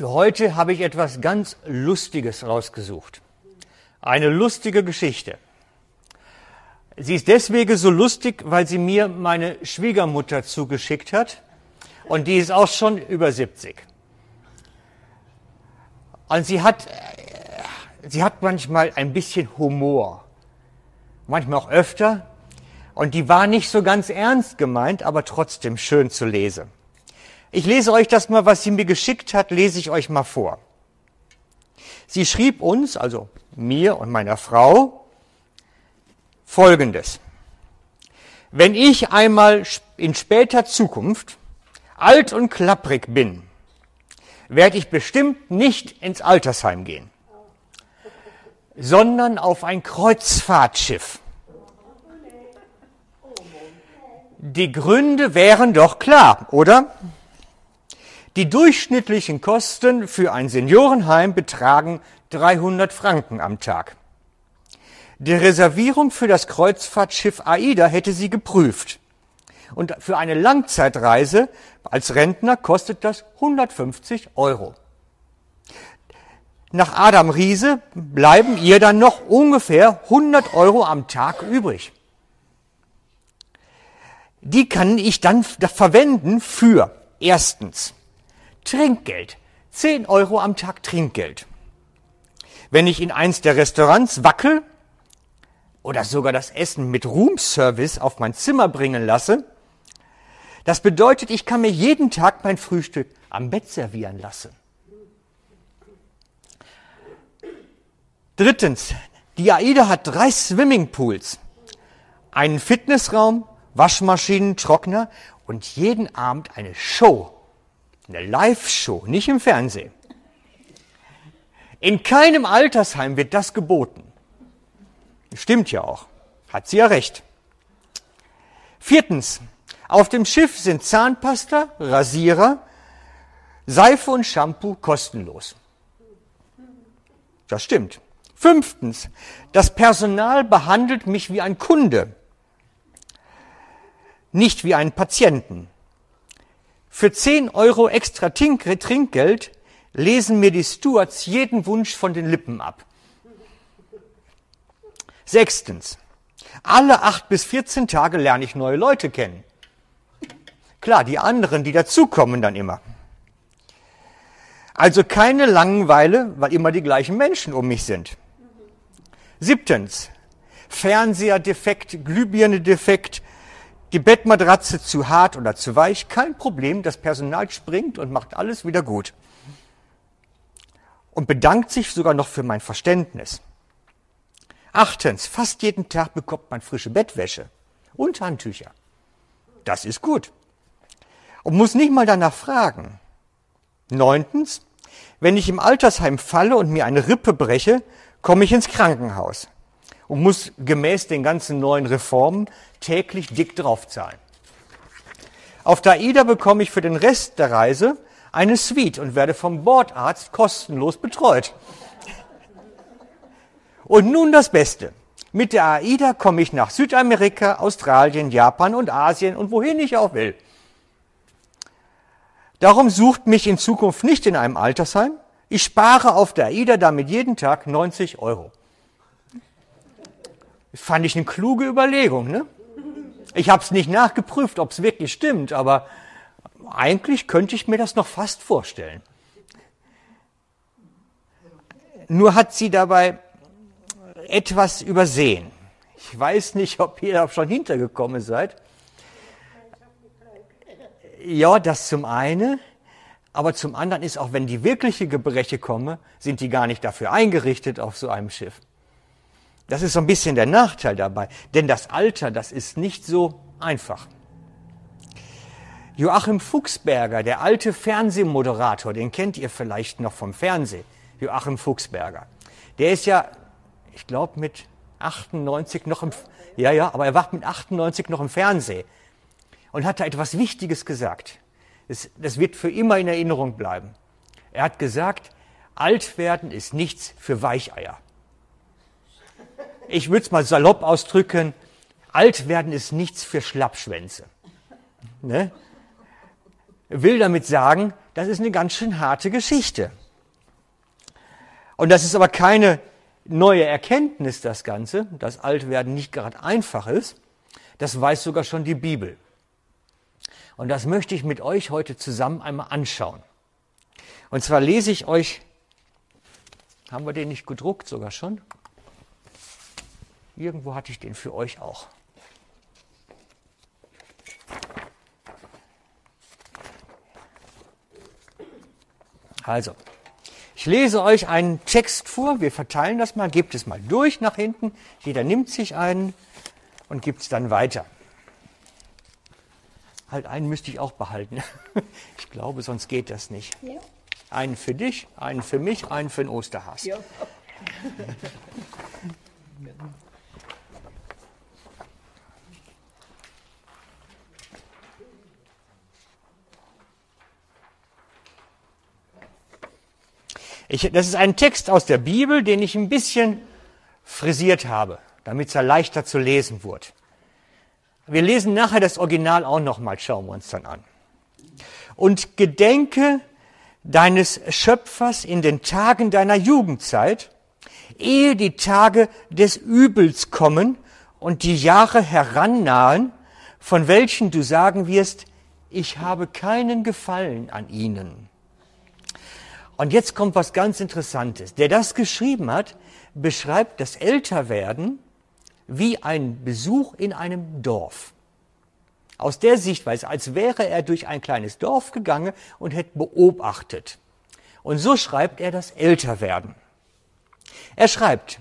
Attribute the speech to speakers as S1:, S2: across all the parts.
S1: Für heute habe ich etwas ganz Lustiges rausgesucht. Eine lustige Geschichte. Sie ist deswegen so lustig, weil sie mir meine Schwiegermutter zugeschickt hat. Und die ist auch schon über 70. Und sie hat, sie hat manchmal ein bisschen Humor. Manchmal auch öfter. Und die war nicht so ganz ernst gemeint, aber trotzdem schön zu lesen. Ich lese euch das mal, was sie mir geschickt hat, lese ich euch mal vor. Sie schrieb uns, also mir und meiner Frau, Folgendes. Wenn ich einmal in später Zukunft alt und klapprig bin, werde ich bestimmt nicht ins Altersheim gehen, sondern auf ein Kreuzfahrtschiff. Die Gründe wären doch klar, oder? Die durchschnittlichen Kosten für ein Seniorenheim betragen 300 Franken am Tag. Die Reservierung für das Kreuzfahrtschiff AIDA hätte sie geprüft. Und für eine Langzeitreise als Rentner kostet das 150 Euro. Nach Adam Riese bleiben ihr dann noch ungefähr 100 Euro am Tag übrig. Die kann ich dann verwenden für erstens Trinkgeld. 10 Euro am Tag Trinkgeld. Wenn ich in eins der Restaurants wackel, oder sogar das Essen mit Roomservice auf mein Zimmer bringen lasse, das bedeutet, ich kann mir jeden Tag mein Frühstück am Bett servieren lassen. Drittens, die AIDA hat drei Swimmingpools, einen Fitnessraum, Waschmaschinen, Trockner und jeden Abend eine Show, eine Live-Show, nicht im Fernsehen. In keinem Altersheim wird das geboten. Stimmt ja auch. Hat sie ja recht. Viertens. Auf dem Schiff sind Zahnpasta, Rasierer, Seife und Shampoo kostenlos. Das stimmt. Fünftens. Das Personal behandelt mich wie ein Kunde, nicht wie einen Patienten. Für 10 Euro extra Trinkgeld lesen mir die Stewards jeden Wunsch von den Lippen ab. Sechstens. Alle acht bis 14 Tage lerne ich neue Leute kennen. Klar, die anderen, die dazukommen dann immer. Also keine Langeweile, weil immer die gleichen Menschen um mich sind. Siebtens. Fernseher defekt, Glühbirne defekt, die Bettmatratze zu hart oder zu weich, kein Problem, das Personal springt und macht alles wieder gut. Und bedankt sich sogar noch für mein Verständnis. Achtens, fast jeden Tag bekommt man frische Bettwäsche und Handtücher. Das ist gut. Und muss nicht mal danach fragen. Neuntens, wenn ich im Altersheim falle und mir eine Rippe breche, komme ich ins Krankenhaus und muss gemäß den ganzen neuen Reformen täglich dick draufzahlen. Auf der AIDA bekomme ich für den Rest der Reise eine Suite und werde vom Bordarzt kostenlos betreut. Und nun das Beste. Mit der AIDA komme ich nach Südamerika, Australien, Japan und Asien und wohin ich auch will. Darum sucht mich in Zukunft nicht in einem Altersheim. Ich spare auf der AIDA damit jeden Tag 90 Euro. Fand ich eine kluge Überlegung. Ne? Ich habe es nicht nachgeprüft, ob es wirklich stimmt, aber eigentlich könnte ich mir das noch fast vorstellen. Nur hat sie dabei etwas übersehen. Ich weiß nicht, ob ihr da schon hintergekommen seid. Ja, das zum einen. Aber zum anderen ist auch, wenn die wirkliche Gebreche kommen, sind die gar nicht dafür eingerichtet auf so einem Schiff. Das ist so ein bisschen der Nachteil dabei. Denn das Alter, das ist nicht so einfach. Joachim Fuchsberger, der alte Fernsehmoderator, den kennt ihr vielleicht noch vom Fernsehen. Joachim Fuchsberger. Der ist ja ich glaube, mit 98 noch im, ja, ja, aber er war mit 98 noch im Fernsehen und hat da etwas Wichtiges gesagt. Das, das wird für immer in Erinnerung bleiben. Er hat gesagt, alt werden ist nichts für Weicheier. Ich würde es mal salopp ausdrücken, alt werden ist nichts für Schlappschwänze. Ne? will damit sagen, das ist eine ganz schön harte Geschichte. Und das ist aber keine neue Erkenntnis, das Ganze, dass Altwerden nicht gerade einfach ist. Das weiß sogar schon die Bibel. Und das möchte ich mit euch heute zusammen einmal anschauen. Und zwar lese ich euch, haben wir den nicht gedruckt sogar schon? Irgendwo hatte ich den für euch auch. Also, ich lese euch einen Text vor, wir verteilen das mal, gebt es mal durch nach hinten, jeder nimmt sich einen und gibt es dann weiter. Halt einen müsste ich auch behalten. Ich glaube, sonst geht das nicht. Ja. Einen für dich, einen für mich, einen für den Osterhass. Ja. Ich, das ist ein Text aus der Bibel, den ich ein bisschen frisiert habe, damit er leichter zu lesen wird. Wir lesen nachher das Original auch nochmal, schauen wir uns dann an. Und gedenke deines Schöpfers in den Tagen deiner Jugendzeit, ehe die Tage des Übels kommen und die Jahre herannahen, von welchen du sagen wirst, ich habe keinen Gefallen an ihnen. Und jetzt kommt was ganz Interessantes. Der das geschrieben hat, beschreibt das Älterwerden wie ein Besuch in einem Dorf. Aus der Sichtweise, als wäre er durch ein kleines Dorf gegangen und hätte beobachtet. Und so schreibt er das Älterwerden. Er schreibt,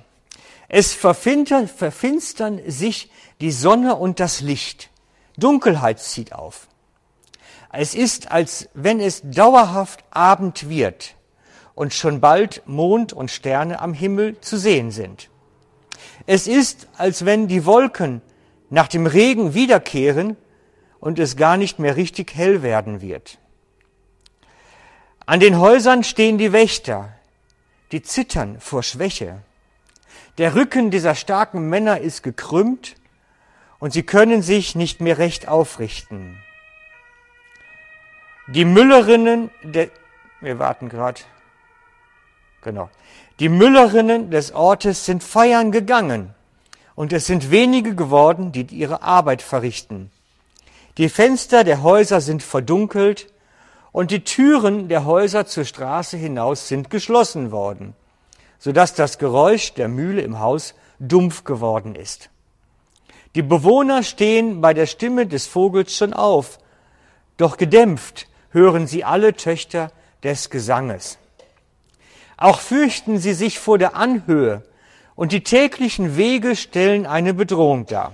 S1: es verfinstern sich die Sonne und das Licht. Dunkelheit zieht auf. Es ist, als wenn es dauerhaft Abend wird und schon bald Mond und Sterne am Himmel zu sehen sind. Es ist, als wenn die Wolken nach dem Regen wiederkehren und es gar nicht mehr richtig hell werden wird. An den Häusern stehen die Wächter, die zittern vor Schwäche. Der Rücken dieser starken Männer ist gekrümmt und sie können sich nicht mehr recht aufrichten. Die Müllerinnen, der, wir warten gerade, Genau. Die Müllerinnen des Ortes sind feiern gegangen und es sind wenige geworden, die ihre Arbeit verrichten. Die Fenster der Häuser sind verdunkelt und die Türen der Häuser zur Straße hinaus sind geschlossen worden, so dass das Geräusch der Mühle im Haus dumpf geworden ist. Die Bewohner stehen bei der Stimme des Vogels schon auf, doch gedämpft hören sie alle Töchter des Gesanges. Auch fürchten sie sich vor der Anhöhe und die täglichen Wege stellen eine Bedrohung dar.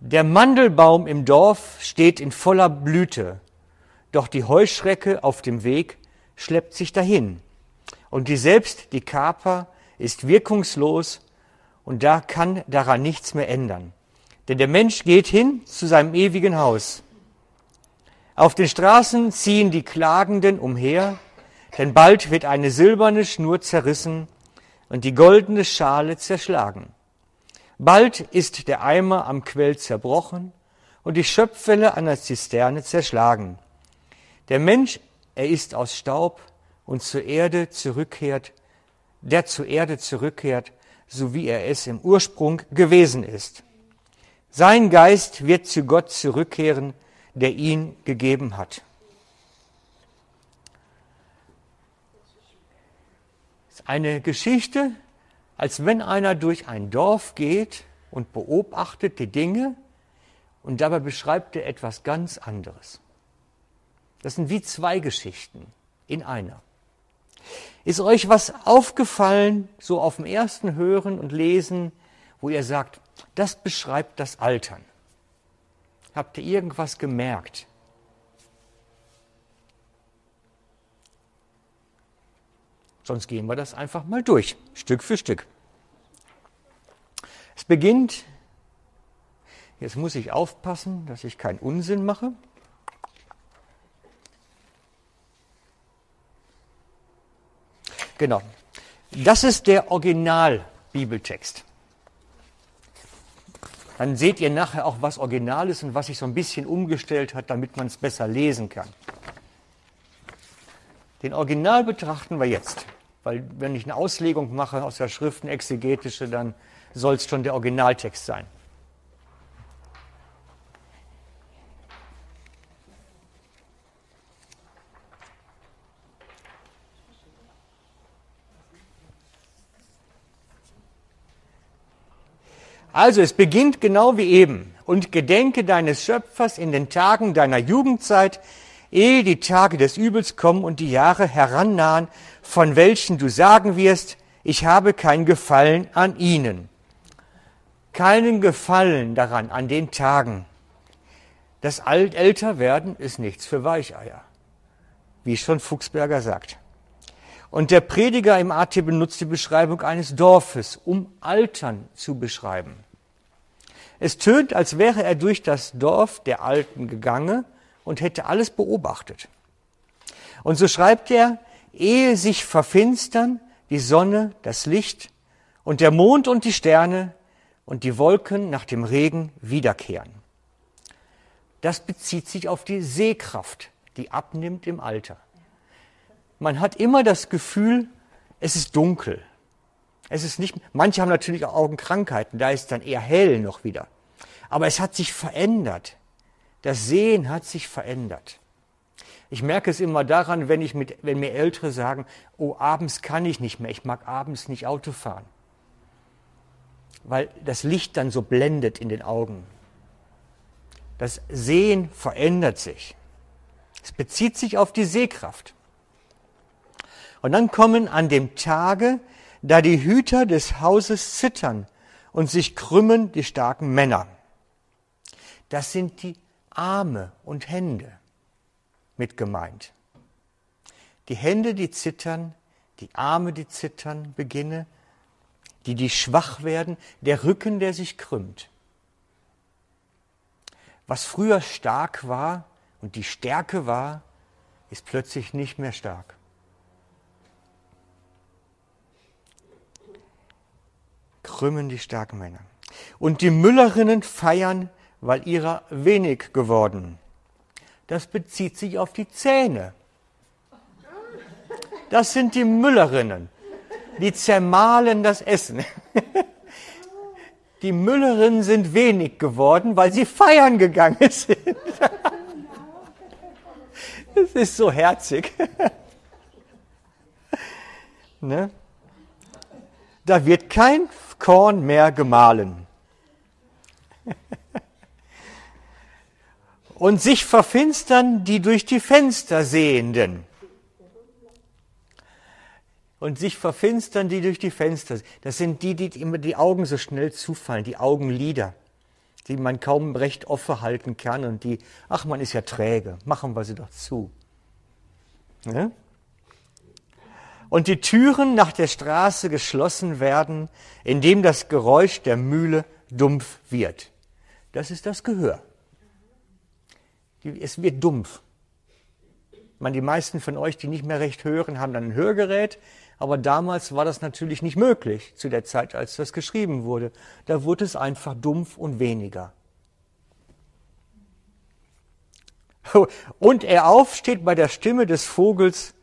S1: Der Mandelbaum im Dorf steht in voller Blüte, doch die Heuschrecke auf dem Weg schleppt sich dahin. Und die selbst die Kaper ist wirkungslos und da kann daran nichts mehr ändern. Denn der Mensch geht hin zu seinem ewigen Haus. Auf den Straßen ziehen die Klagenden umher, denn bald wird eine silberne Schnur zerrissen und die goldene Schale zerschlagen. Bald ist der Eimer am Quell zerbrochen und die Schöpfwelle an der Zisterne zerschlagen. Der Mensch, er ist aus Staub und zur Erde zurückkehrt, der zur Erde zurückkehrt, so wie er es im Ursprung gewesen ist. Sein Geist wird zu Gott zurückkehren, der ihn gegeben hat. Eine Geschichte, als wenn einer durch ein Dorf geht und beobachtet die Dinge und dabei beschreibt er etwas ganz anderes. Das sind wie zwei Geschichten in einer. Ist euch was aufgefallen, so auf dem ersten Hören und Lesen, wo ihr sagt, das beschreibt das Altern? Habt ihr irgendwas gemerkt? Sonst gehen wir das einfach mal durch, Stück für Stück. Es beginnt, jetzt muss ich aufpassen, dass ich keinen Unsinn mache. Genau, das ist der Original-Bibeltext. Dann seht ihr nachher auch, was original ist und was sich so ein bisschen umgestellt hat, damit man es besser lesen kann. Den Original betrachten wir jetzt, weil wenn ich eine Auslegung mache aus der Schrift, eine exegetische, dann soll es schon der Originaltext sein. Also es beginnt genau wie eben. Und gedenke deines Schöpfers in den Tagen deiner Jugendzeit, ehe die Tage des Übels kommen und die Jahre herannahen, von welchen du sagen wirst, ich habe kein Gefallen an ihnen. Keinen Gefallen daran, an den Tagen. Das alt älter werden ist nichts für Weicheier, wie schon Fuchsberger sagt. Und der Prediger im AT benutzt die Beschreibung eines Dorfes, um Altern zu beschreiben. Es tönt, als wäre er durch das Dorf der Alten gegangen und hätte alles beobachtet. Und so schreibt er, ehe sich verfinstern die Sonne, das Licht und der Mond und die Sterne und die Wolken nach dem Regen wiederkehren. Das bezieht sich auf die Sehkraft, die abnimmt im Alter. Man hat immer das Gefühl, es ist dunkel, es ist nicht, manche haben natürlich auch Augenkrankheiten, da ist dann eher hell noch wieder. Aber es hat sich verändert. Das Sehen hat sich verändert. Ich merke es immer daran, wenn, ich mit, wenn mir Ältere sagen, oh, abends kann ich nicht mehr, ich mag abends nicht Auto fahren. Weil das Licht dann so blendet in den Augen. Das Sehen verändert sich. Es bezieht sich auf die Sehkraft. Und dann kommen an dem Tage da die Hüter des Hauses zittern und sich krümmen die starken Männer. Das sind die Arme und Hände mit gemeint. Die Hände, die zittern, die Arme, die zittern, beginne, die, die schwach werden, der Rücken, der sich krümmt. Was früher stark war und die Stärke war, ist plötzlich nicht mehr stark. krümmen die starken Männer. Und die Müllerinnen feiern, weil ihrer wenig geworden. Das bezieht sich auf die Zähne. Das sind die Müllerinnen. Die zermahlen das Essen. Die Müllerinnen sind wenig geworden, weil sie feiern gegangen sind. Das ist so herzig. Ne? Da wird kein Korn mehr gemahlen. Und sich verfinstern die durch die Fenster Sehenden. Und sich verfinstern die durch die Fenster. Das sind die, die immer die Augen so schnell zufallen, die Augenlider, die man kaum recht offen halten kann und die, ach, man ist ja träge, machen wir sie doch zu. Ja? und die Türen nach der Straße geschlossen werden, indem das Geräusch der Mühle dumpf wird. Das ist das Gehör. Es wird dumpf. Ich meine, die meisten von euch, die nicht mehr recht hören, haben dann ein Hörgerät, aber damals war das natürlich nicht möglich, zu der Zeit, als das geschrieben wurde. Da wurde es einfach dumpf und weniger. Und er aufsteht bei der Stimme des Vogels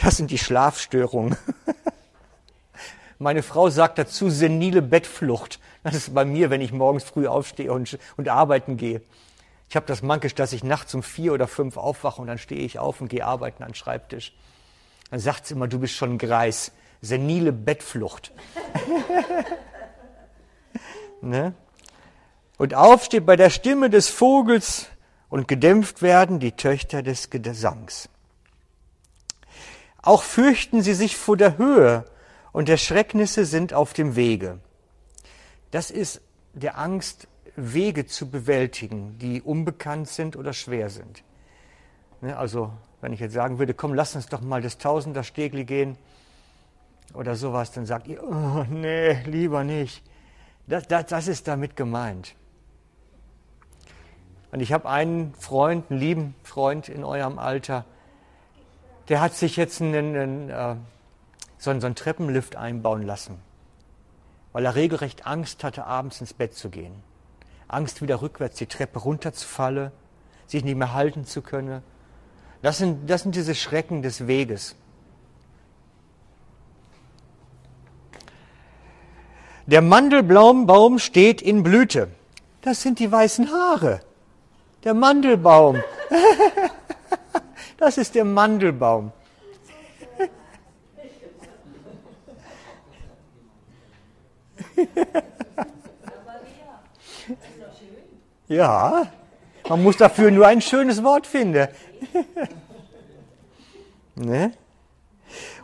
S1: das sind die Schlafstörungen. Meine Frau sagt dazu senile Bettflucht. Das ist bei mir, wenn ich morgens früh aufstehe und, und arbeiten gehe. Ich habe das mankisch, dass ich nachts um vier oder fünf aufwache und dann stehe ich auf und gehe arbeiten an den Schreibtisch. Dann sagt sie immer, du bist schon ein Greis. Senile Bettflucht. ne? Und aufsteht bei der Stimme des Vogels und gedämpft werden die Töchter des Gesangs. Auch fürchten sie sich vor der Höhe und Erschrecknisse sind auf dem Wege. Das ist der Angst, Wege zu bewältigen, die unbekannt sind oder schwer sind. Ne, also, wenn ich jetzt sagen würde, komm, lass uns doch mal das Tausender-Stegli gehen oder sowas, dann sagt ihr, oh, nee, lieber nicht. Das, das, das ist damit gemeint. Und ich habe einen Freund, einen lieben Freund in eurem Alter, der hat sich jetzt einen, einen, äh, so, einen, so einen Treppenlift einbauen lassen, weil er regelrecht Angst hatte, abends ins Bett zu gehen. Angst, wieder rückwärts die Treppe runterzufallen, sich nicht mehr halten zu können. Das sind, das sind diese Schrecken des Weges. Der Mandelbaum steht in Blüte. Das sind die weißen Haare. Der Mandelbaum. Das ist der Mandelbaum. Ja, man muss dafür nur ein schönes Wort finden. ne?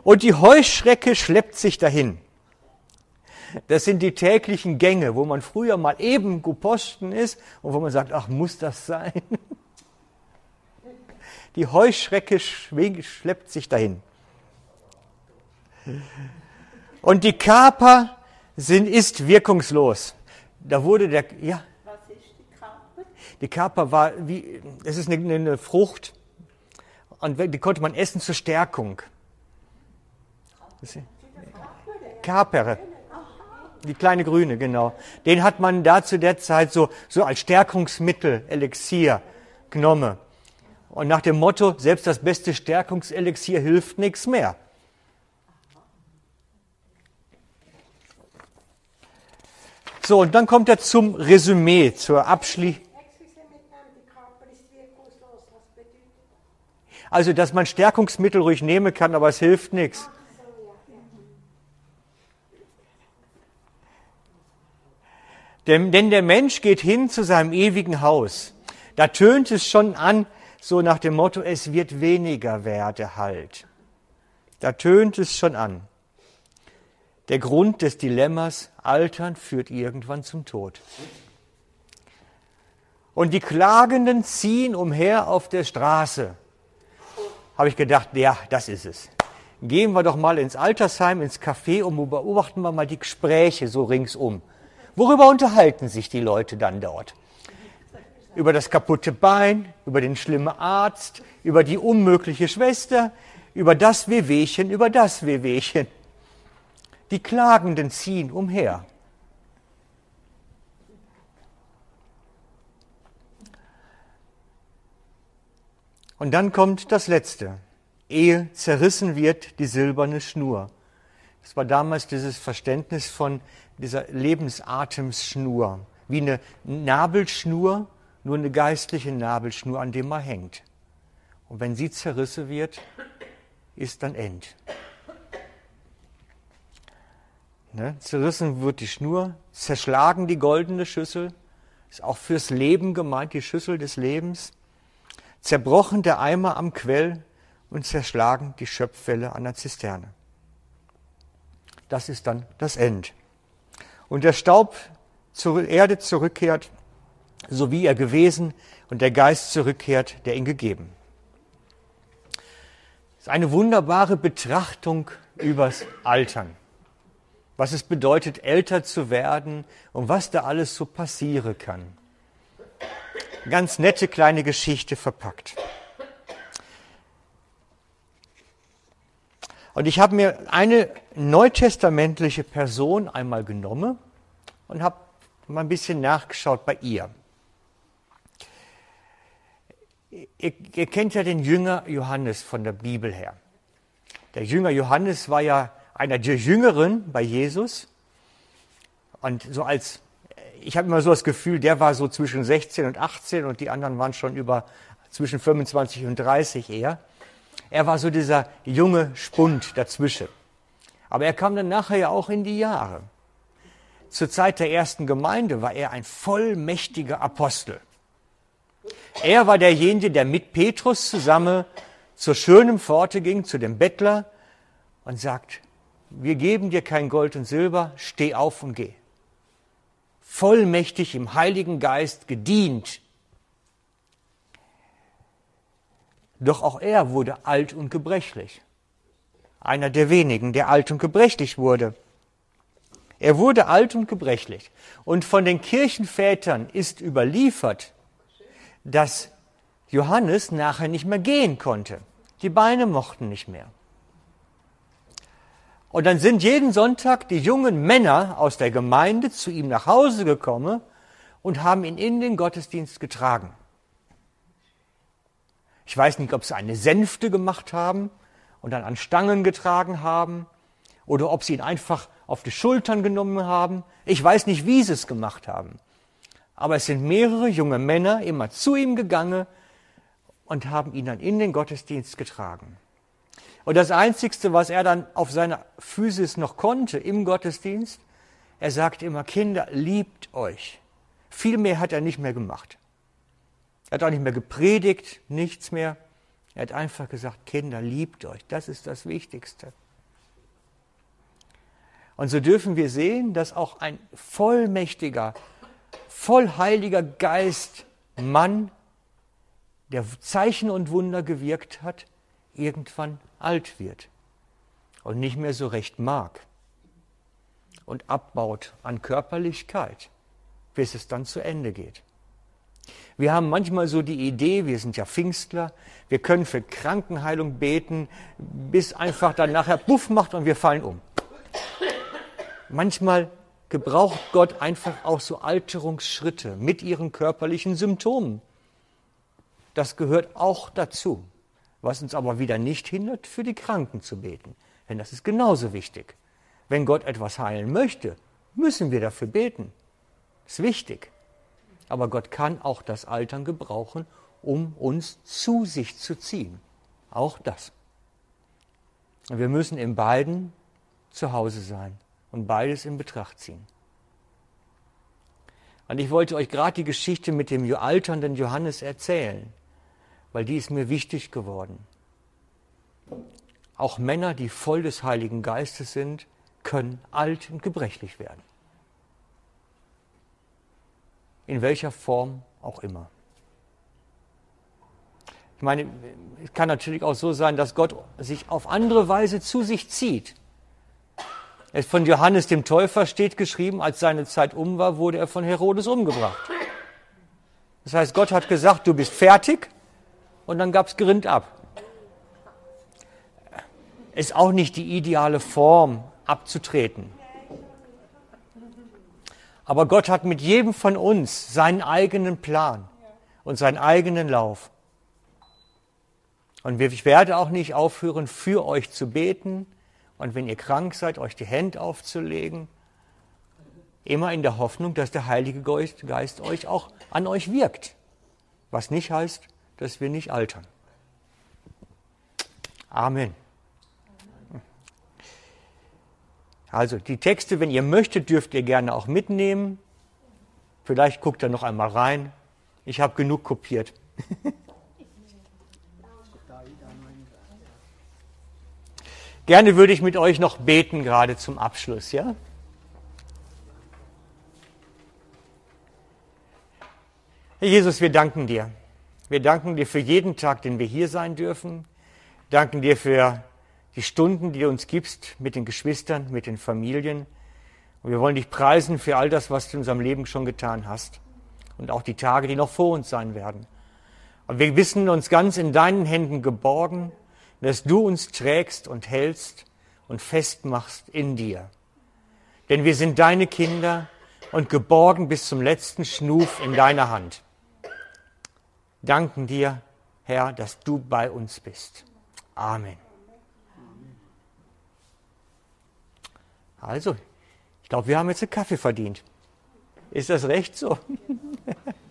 S1: Und die Heuschrecke schleppt sich dahin. Das sind die täglichen Gänge, wo man früher mal eben geposten ist und wo man sagt, ach, muss das sein? Die Heuschrecke schleppt sich dahin. Und die Kaper sind, ist wirkungslos. Da wurde der, ja. Was ist die Kaper? Die Kaper war wie, es ist eine, eine Frucht und die konnte man essen zur Stärkung. Kapere. Die kleine Grüne, genau. Den hat man da zu der Zeit so, so als Stärkungsmittel, Elixier genommen. Und nach dem Motto, selbst das beste Stärkungselixier hilft nichts mehr. So, und dann kommt er zum Resümee, zur Abschließung. Also, dass man Stärkungsmittel ruhig nehmen kann, aber es hilft nichts. Denn, denn der Mensch geht hin zu seinem ewigen Haus. Da tönt es schon an, so nach dem Motto, es wird weniger werde halt. Da tönt es schon an. Der Grund des Dilemmas, Altern führt irgendwann zum Tod. Und die Klagenden ziehen umher auf der Straße. Habe ich gedacht, ja, das ist es. Gehen wir doch mal ins Altersheim, ins Café und beobachten wir mal die Gespräche so ringsum. Worüber unterhalten sich die Leute dann dort? Über das kaputte Bein, über den schlimmen Arzt, über die unmögliche Schwester, über das Wehwehchen, über das Wehwehchen. Die Klagenden ziehen umher. Und dann kommt das Letzte. Ehe zerrissen wird die silberne Schnur. Das war damals dieses Verständnis von dieser Lebensatemsschnur, wie eine Nabelschnur, nur eine geistliche Nabelschnur, an dem man hängt. Und wenn sie zerrissen wird, ist dann End. Ne? Zerrissen wird die Schnur, zerschlagen die goldene Schüssel, ist auch fürs Leben gemeint, die Schüssel des Lebens, zerbrochen der Eimer am Quell und zerschlagen die Schöpfwelle an der Zisterne. Das ist dann das End und der Staub zur Erde zurückkehrt, so wie er gewesen und der Geist zurückkehrt, der ihn gegeben. Das ist eine wunderbare Betrachtung übers Altern. Was es bedeutet, älter zu werden und was da alles so passieren kann. Ganz nette kleine Geschichte verpackt. Und ich habe mir eine neutestamentliche Person einmal genommen und habe mal ein bisschen nachgeschaut bei ihr. Ihr, ihr, kennt ja den Jünger Johannes von der Bibel her. Der Jünger Johannes war ja einer der Jüngeren bei Jesus. Und so als, ich habe immer so das Gefühl, der war so zwischen 16 und 18 und die anderen waren schon über zwischen 25 und 30 eher. Er war so dieser junge Spund dazwischen. Aber er kam dann nachher ja auch in die Jahre. Zur Zeit der ersten Gemeinde war er ein vollmächtiger Apostel. Er war derjenige, der mit Petrus zusammen zur schönen Pforte ging, zu dem Bettler und sagt, wir geben dir kein Gold und Silber, steh auf und geh. Vollmächtig im Heiligen Geist gedient Doch auch er wurde alt und gebrechlich. Einer der wenigen, der alt und gebrechlich wurde. Er wurde alt und gebrechlich. Und von den Kirchenvätern ist überliefert, dass Johannes nachher nicht mehr gehen konnte. Die Beine mochten nicht mehr. Und dann sind jeden Sonntag die jungen Männer aus der Gemeinde zu ihm nach Hause gekommen und haben ihn in den Gottesdienst getragen. Ich weiß nicht, ob sie eine Sänfte gemacht haben und dann an Stangen getragen haben oder ob sie ihn einfach auf die Schultern genommen haben. Ich weiß nicht, wie sie es gemacht haben. Aber es sind mehrere junge Männer immer zu ihm gegangen und haben ihn dann in den Gottesdienst getragen. Und das Einzigste, was er dann auf seiner Physis noch konnte im Gottesdienst, er sagte immer, Kinder, liebt euch. Viel mehr hat er nicht mehr gemacht. Er hat auch nicht mehr gepredigt, nichts mehr. Er hat einfach gesagt, Kinder, liebt euch. Das ist das Wichtigste. Und so dürfen wir sehen, dass auch ein vollmächtiger, vollheiliger Geist Mann, der Zeichen und Wunder gewirkt hat, irgendwann alt wird und nicht mehr so recht mag und abbaut an Körperlichkeit, bis es dann zu Ende geht. Wir haben manchmal so die Idee, wir sind ja Pfingstler, wir können für Krankenheilung beten, bis einfach dann nachher Buff macht und wir fallen um. Manchmal gebraucht Gott einfach auch so Alterungsschritte mit ihren körperlichen Symptomen. Das gehört auch dazu was uns aber wieder nicht hindert, für die Kranken zu beten. Denn das ist genauso wichtig. Wenn Gott etwas heilen möchte, müssen wir dafür beten. Das ist wichtig. Aber Gott kann auch das Altern gebrauchen, um uns zu sich zu ziehen. Auch das. Wir müssen in beiden zu Hause sein und beides in Betracht ziehen. Und ich wollte euch gerade die Geschichte mit dem alternden Johannes erzählen weil die ist mir wichtig geworden. Auch Männer, die voll des Heiligen Geistes sind, können alt und gebrechlich werden. In welcher Form auch immer. Ich meine, es kann natürlich auch so sein, dass Gott sich auf andere Weise zu sich zieht. Es von Johannes dem Täufer steht geschrieben, als seine Zeit um war, wurde er von Herodes umgebracht. Das heißt, Gott hat gesagt, du bist fertig, und dann gab es Grind ab. Ist auch nicht die ideale Form, abzutreten. Aber Gott hat mit jedem von uns seinen eigenen Plan und seinen eigenen Lauf. Und ich werde auch nicht aufhören, für euch zu beten und wenn ihr krank seid, euch die Hände aufzulegen. Immer in der Hoffnung, dass der Heilige Geist euch auch an euch wirkt. Was nicht heißt, dass wir nicht altern. Amen. Also die Texte, wenn ihr möchtet, dürft ihr gerne auch mitnehmen. Vielleicht guckt ihr noch einmal rein. Ich habe genug kopiert. gerne würde ich mit euch noch beten, gerade zum Abschluss, ja? Herr Jesus, wir danken dir. Wir danken dir für jeden Tag, den wir hier sein dürfen. Danken dir für die Stunden, die du uns gibst mit den Geschwistern, mit den Familien. Und wir wollen dich preisen für all das, was du in unserem Leben schon getan hast. Und auch die Tage, die noch vor uns sein werden. Und wir wissen uns ganz in deinen Händen geborgen, dass du uns trägst und hältst und festmachst in dir. Denn wir sind deine Kinder und geborgen bis zum letzten Schnuf in deiner Hand danken dir, Herr, dass du bei uns bist. Amen. Also, ich glaube, wir haben jetzt einen Kaffee verdient. Ist das recht so?